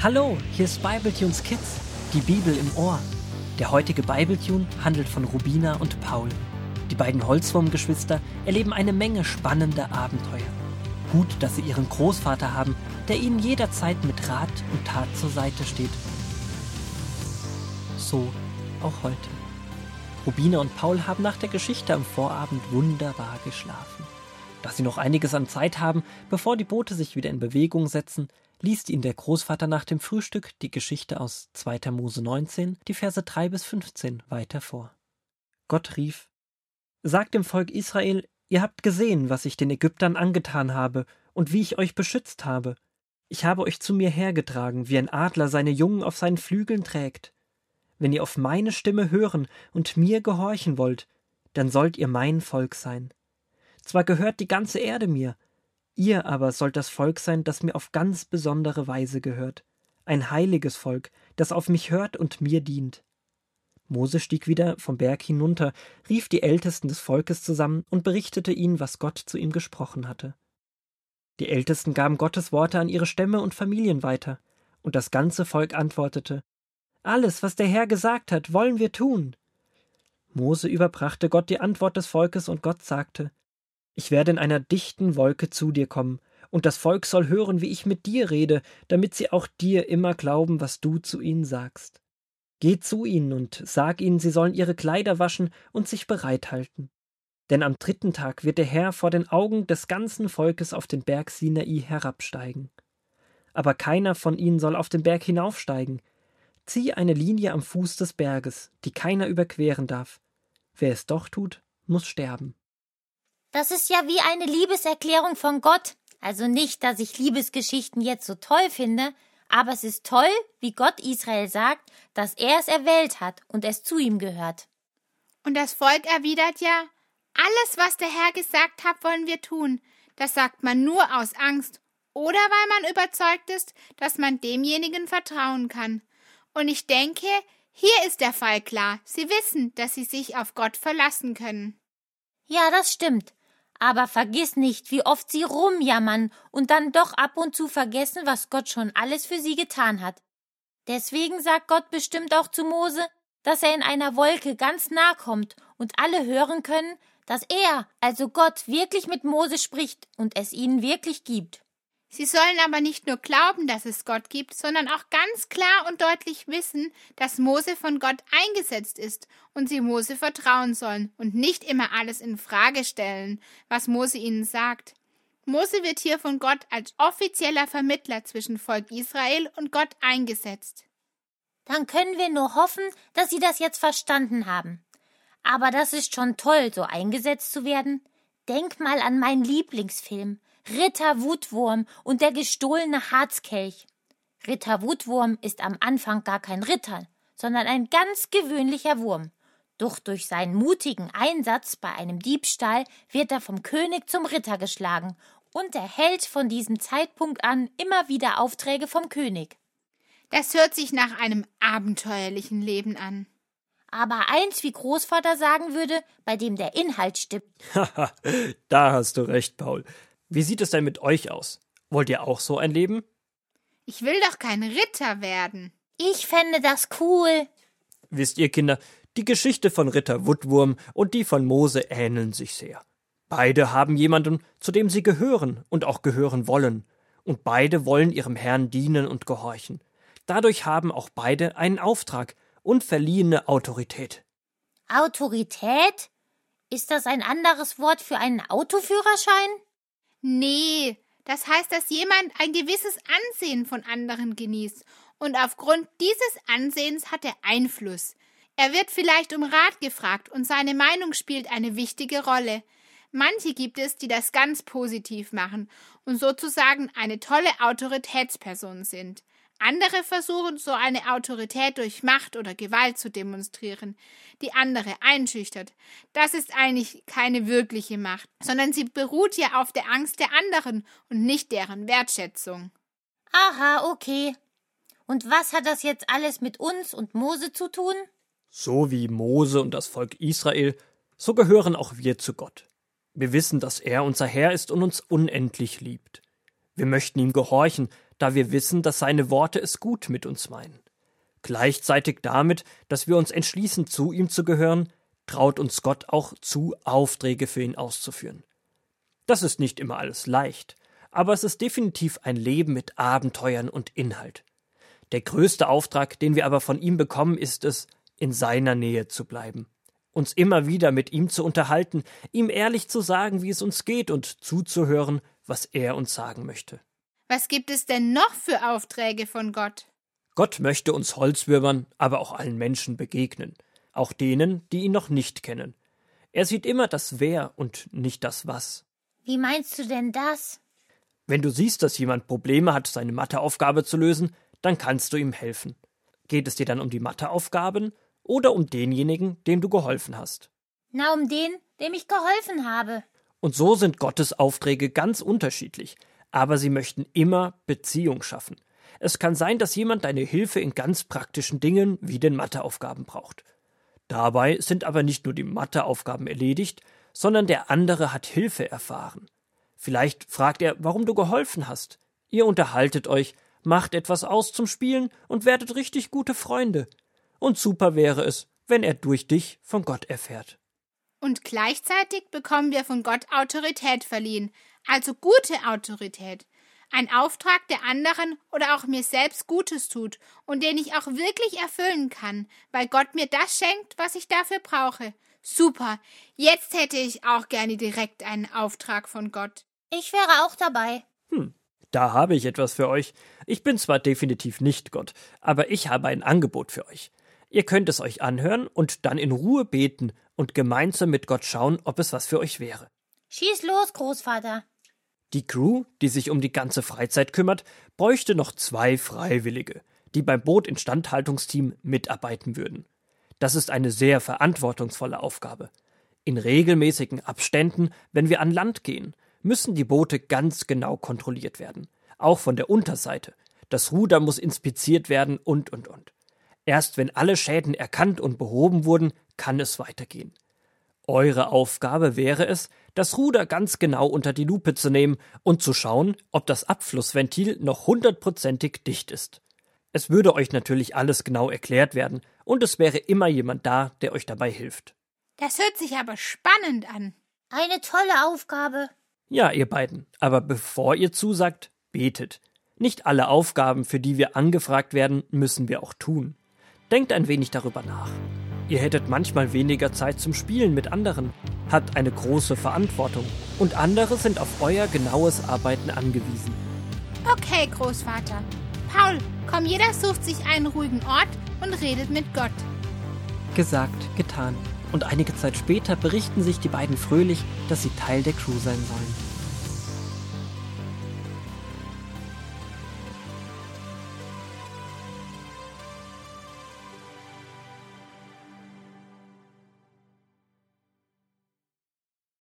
Hallo, hier ist Bibletunes Kids, die Bibel im Ohr. Der heutige Bibletune handelt von Rubina und Paul. Die beiden Holzwurmgeschwister erleben eine Menge spannender Abenteuer. Gut, dass sie ihren Großvater haben, der ihnen jederzeit mit Rat und Tat zur Seite steht. So auch heute. Rubina und Paul haben nach der Geschichte am Vorabend wunderbar geschlafen. Da sie noch einiges an Zeit haben, bevor die Boote sich wieder in Bewegung setzen, liest ihnen der Großvater nach dem Frühstück die Geschichte aus 2. Mose 19, die Verse 3 bis 15 weiter vor. Gott rief: Sagt dem Volk Israel, ihr habt gesehen, was ich den Ägyptern angetan habe und wie ich euch beschützt habe. Ich habe euch zu mir hergetragen, wie ein Adler seine Jungen auf seinen Flügeln trägt. Wenn ihr auf meine Stimme hören und mir gehorchen wollt, dann sollt ihr mein Volk sein. Zwar gehört die ganze Erde mir, Ihr aber sollt das Volk sein, das mir auf ganz besondere Weise gehört, ein heiliges Volk, das auf mich hört und mir dient. Mose stieg wieder vom Berg hinunter, rief die Ältesten des Volkes zusammen und berichtete ihnen, was Gott zu ihm gesprochen hatte. Die Ältesten gaben Gottes Worte an ihre Stämme und Familien weiter, und das ganze Volk antwortete Alles, was der Herr gesagt hat, wollen wir tun. Mose überbrachte Gott die Antwort des Volkes, und Gott sagte ich werde in einer dichten Wolke zu dir kommen, und das Volk soll hören, wie ich mit dir rede, damit sie auch dir immer glauben, was du zu ihnen sagst. Geh zu ihnen und sag ihnen, sie sollen ihre Kleider waschen und sich bereithalten. Denn am dritten Tag wird der Herr vor den Augen des ganzen Volkes auf den Berg Sinai herabsteigen. Aber keiner von ihnen soll auf den Berg hinaufsteigen. Zieh eine Linie am Fuß des Berges, die keiner überqueren darf. Wer es doch tut, muss sterben. Das ist ja wie eine Liebeserklärung von Gott. Also nicht, dass ich Liebesgeschichten jetzt so toll finde, aber es ist toll, wie Gott Israel sagt, dass er es erwählt hat und es zu ihm gehört. Und das Volk erwidert ja, alles, was der Herr gesagt hat, wollen wir tun. Das sagt man nur aus Angst oder weil man überzeugt ist, dass man demjenigen vertrauen kann. Und ich denke, hier ist der Fall klar. Sie wissen, dass sie sich auf Gott verlassen können. Ja, das stimmt. Aber vergiss nicht, wie oft sie rumjammern und dann doch ab und zu vergessen, was Gott schon alles für sie getan hat. Deswegen sagt Gott bestimmt auch zu Mose, dass er in einer Wolke ganz nah kommt und alle hören können, dass er, also Gott, wirklich mit Mose spricht und es ihnen wirklich gibt. Sie sollen aber nicht nur glauben, dass es Gott gibt, sondern auch ganz klar und deutlich wissen, dass Mose von Gott eingesetzt ist und sie Mose vertrauen sollen und nicht immer alles in Frage stellen, was Mose ihnen sagt. Mose wird hier von Gott als offizieller Vermittler zwischen Volk Israel und Gott eingesetzt. Dann können wir nur hoffen, dass Sie das jetzt verstanden haben. Aber das ist schon toll, so eingesetzt zu werden. Denk mal an meinen Lieblingsfilm. Ritter Wutwurm und der gestohlene Harzkelch. Ritter Wutwurm ist am Anfang gar kein Ritter, sondern ein ganz gewöhnlicher Wurm. Doch durch seinen mutigen Einsatz bei einem Diebstahl wird er vom König zum Ritter geschlagen und erhält von diesem Zeitpunkt an immer wieder Aufträge vom König. Das hört sich nach einem abenteuerlichen Leben an. Aber eins, wie Großvater sagen würde, bei dem der Inhalt stimmt. Haha, da hast du recht, Paul. Wie sieht es denn mit euch aus? Wollt ihr auch so ein Leben? Ich will doch kein Ritter werden. Ich fände das cool. Wisst ihr, Kinder, die Geschichte von Ritter Woodwurm und die von Mose ähneln sich sehr. Beide haben jemanden, zu dem sie gehören und auch gehören wollen, und beide wollen ihrem Herrn dienen und gehorchen. Dadurch haben auch beide einen Auftrag und verliehene Autorität. Autorität? Ist das ein anderes Wort für einen Autoführerschein? Nee, das heißt, dass jemand ein gewisses Ansehen von anderen genießt und aufgrund dieses Ansehens hat er Einfluss. Er wird vielleicht um Rat gefragt und seine Meinung spielt eine wichtige Rolle. Manche gibt es, die das ganz positiv machen und sozusagen eine tolle Autoritätsperson sind. Andere versuchen, so eine Autorität durch Macht oder Gewalt zu demonstrieren, die andere einschüchtert. Das ist eigentlich keine wirkliche Macht, sondern sie beruht ja auf der Angst der anderen und nicht deren Wertschätzung. Aha, okay. Und was hat das jetzt alles mit uns und Mose zu tun? So wie Mose und das Volk Israel, so gehören auch wir zu Gott. Wir wissen, dass er unser Herr ist und uns unendlich liebt. Wir möchten ihm gehorchen, da wir wissen, dass seine Worte es gut mit uns meinen. Gleichzeitig damit, dass wir uns entschließen, zu ihm zu gehören, traut uns Gott auch zu, Aufträge für ihn auszuführen. Das ist nicht immer alles leicht, aber es ist definitiv ein Leben mit Abenteuern und Inhalt. Der größte Auftrag, den wir aber von ihm bekommen, ist es, in seiner Nähe zu bleiben, uns immer wieder mit ihm zu unterhalten, ihm ehrlich zu sagen, wie es uns geht und zuzuhören, was er uns sagen möchte. Was gibt es denn noch für Aufträge von Gott? Gott möchte uns Holzwürmern, aber auch allen Menschen begegnen, auch denen, die ihn noch nicht kennen. Er sieht immer das Wer und nicht das Was. Wie meinst du denn das? Wenn du siehst, dass jemand Probleme hat, seine Matheaufgabe zu lösen, dann kannst du ihm helfen. Geht es dir dann um die Matheaufgaben oder um denjenigen, dem du geholfen hast? Na, um den, dem ich geholfen habe. Und so sind Gottes Aufträge ganz unterschiedlich, aber sie möchten immer Beziehung schaffen. Es kann sein, dass jemand deine Hilfe in ganz praktischen Dingen wie den Matheaufgaben braucht. Dabei sind aber nicht nur die Matheaufgaben erledigt, sondern der andere hat Hilfe erfahren. Vielleicht fragt er, warum du geholfen hast. Ihr unterhaltet euch, macht etwas aus zum Spielen und werdet richtig gute Freunde. Und super wäre es, wenn er durch dich von Gott erfährt. Und gleichzeitig bekommen wir von Gott Autorität verliehen, also gute Autorität. Ein Auftrag, der anderen oder auch mir selbst Gutes tut und den ich auch wirklich erfüllen kann, weil Gott mir das schenkt, was ich dafür brauche. Super, jetzt hätte ich auch gerne direkt einen Auftrag von Gott. Ich wäre auch dabei. Hm, da habe ich etwas für euch. Ich bin zwar definitiv nicht Gott, aber ich habe ein Angebot für euch. Ihr könnt es euch anhören und dann in Ruhe beten und gemeinsam mit Gott schauen, ob es was für euch wäre. Schieß los, Großvater. Die Crew, die sich um die ganze Freizeit kümmert, bräuchte noch zwei Freiwillige, die beim Bootinstandhaltungsteam mitarbeiten würden. Das ist eine sehr verantwortungsvolle Aufgabe. In regelmäßigen Abständen, wenn wir an Land gehen, müssen die Boote ganz genau kontrolliert werden, auch von der Unterseite. Das Ruder muss inspiziert werden und und und. Erst wenn alle Schäden erkannt und behoben wurden, kann es weitergehen. Eure Aufgabe wäre es, das Ruder ganz genau unter die Lupe zu nehmen und zu schauen, ob das Abflussventil noch hundertprozentig dicht ist. Es würde euch natürlich alles genau erklärt werden und es wäre immer jemand da, der euch dabei hilft. Das hört sich aber spannend an. Eine tolle Aufgabe. Ja, ihr beiden, aber bevor ihr zusagt, betet. Nicht alle Aufgaben, für die wir angefragt werden, müssen wir auch tun. Denkt ein wenig darüber nach. Ihr hättet manchmal weniger Zeit zum Spielen mit anderen, habt eine große Verantwortung und andere sind auf euer genaues Arbeiten angewiesen. Okay, Großvater. Paul, komm, jeder sucht sich einen ruhigen Ort und redet mit Gott. Gesagt, getan. Und einige Zeit später berichten sich die beiden fröhlich, dass sie Teil der Crew sein sollen.